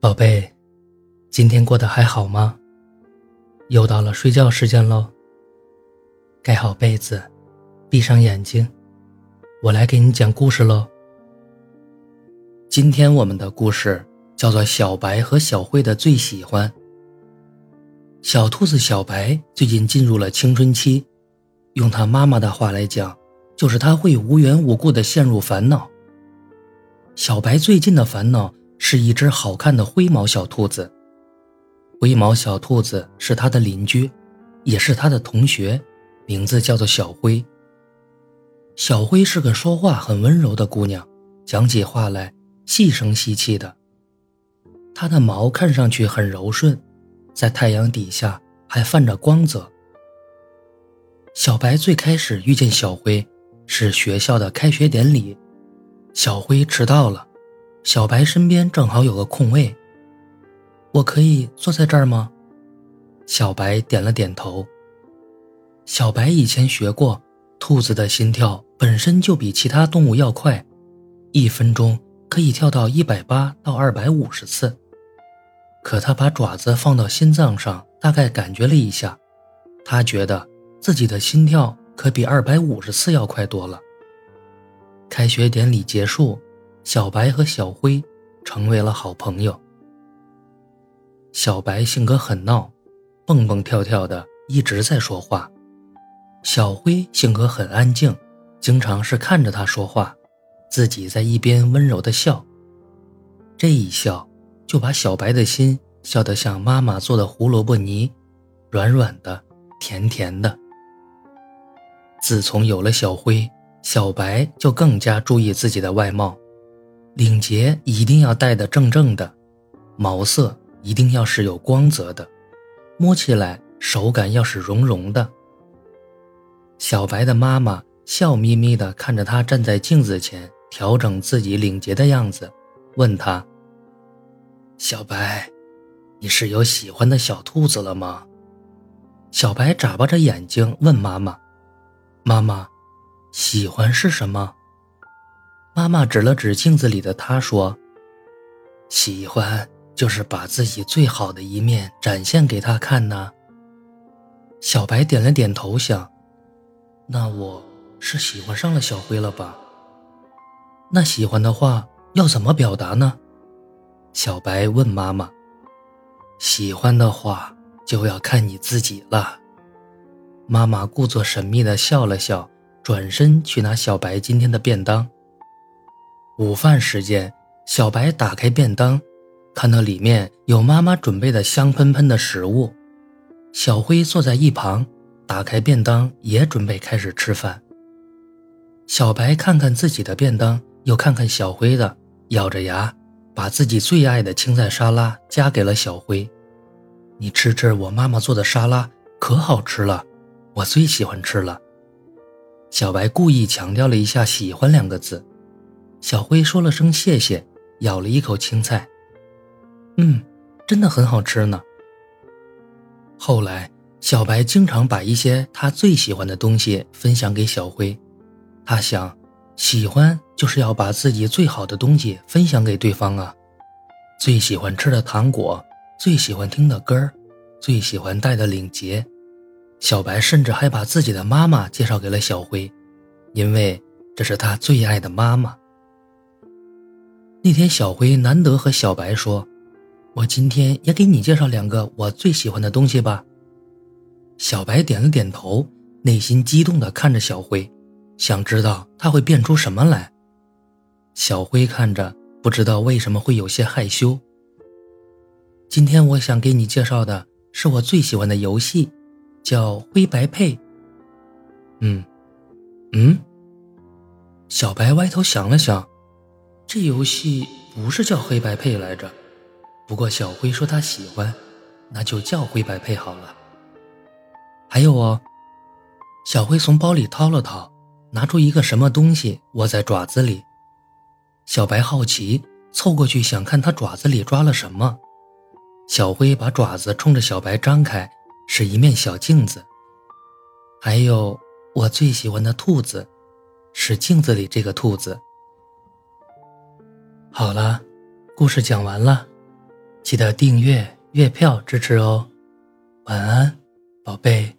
宝贝，今天过得还好吗？又到了睡觉时间喽。盖好被子，闭上眼睛，我来给你讲故事喽。今天我们的故事叫做《小白和小慧的最喜欢》。小兔子小白最近进入了青春期，用他妈妈的话来讲，就是他会无缘无故的陷入烦恼。小白最近的烦恼是一只好看的灰毛小兔子。灰毛小兔子是他的邻居，也是他的同学，名字叫做小灰。小灰是个说话很温柔的姑娘，讲起话来细声细气的。它的毛看上去很柔顺，在太阳底下还泛着光泽。小白最开始遇见小灰是学校的开学典礼。小灰迟到了，小白身边正好有个空位，我可以坐在这儿吗？小白点了点头。小白以前学过，兔子的心跳本身就比其他动物要快，一分钟可以跳到一百八到二百五十次。可他把爪子放到心脏上，大概感觉了一下，他觉得自己的心跳可比二百五十次要快多了。开学典礼结束，小白和小灰成为了好朋友。小白性格很闹，蹦蹦跳跳的，一直在说话；小灰性格很安静，经常是看着他说话，自己在一边温柔的笑。这一笑，就把小白的心笑得像妈妈做的胡萝卜泥，软软的，甜甜的。自从有了小灰。小白就更加注意自己的外貌，领结一定要戴得正正的，毛色一定要是有光泽的，摸起来手感要是绒绒的。小白的妈妈笑眯眯地看着他站在镜子前调整自己领结的样子，问他：“小白，你是有喜欢的小兔子了吗？”小白眨巴着眼睛问妈妈：“妈妈。”喜欢是什么？妈妈指了指镜子里的他，说：“喜欢就是把自己最好的一面展现给他看呢。”小白点了点头，想：“那我是喜欢上了小灰了吧？那喜欢的话要怎么表达呢？”小白问妈妈：“喜欢的话就要看你自己了。”妈妈故作神秘地笑了笑。转身去拿小白今天的便当。午饭时间，小白打开便当，看到里面有妈妈准备的香喷喷的食物。小灰坐在一旁，打开便当，也准备开始吃饭。小白看看自己的便当，又看看小灰的，咬着牙，把自己最爱的青菜沙拉夹给了小灰。你吃吃我妈妈做的沙拉，可好吃了，我最喜欢吃了。小白故意强调了一下“喜欢”两个字，小灰说了声谢谢，咬了一口青菜，嗯，真的很好吃呢。后来，小白经常把一些他最喜欢的东西分享给小灰，他想，喜欢就是要把自己最好的东西分享给对方啊，最喜欢吃的糖果，最喜欢听的歌最喜欢戴的领结。小白甚至还把自己的妈妈介绍给了小灰，因为这是他最爱的妈妈。那天，小灰难得和小白说：“我今天也给你介绍两个我最喜欢的东西吧。”小白点了点头，内心激动地看着小灰，想知道他会变出什么来。小灰看着，不知道为什么会有些害羞。今天我想给你介绍的是我最喜欢的游戏。叫灰白配。嗯，嗯。小白歪头想了想，这游戏不是叫黑白配来着。不过小灰说他喜欢，那就叫灰白配好了。还有哦，小灰从包里掏了掏，拿出一个什么东西握在爪子里。小白好奇，凑过去想看他爪子里抓了什么。小灰把爪子冲着小白张开。是一面小镜子，还有我最喜欢的兔子，是镜子里这个兔子。好了故事讲完了。记得订阅月票支持哦。晚安宝贝。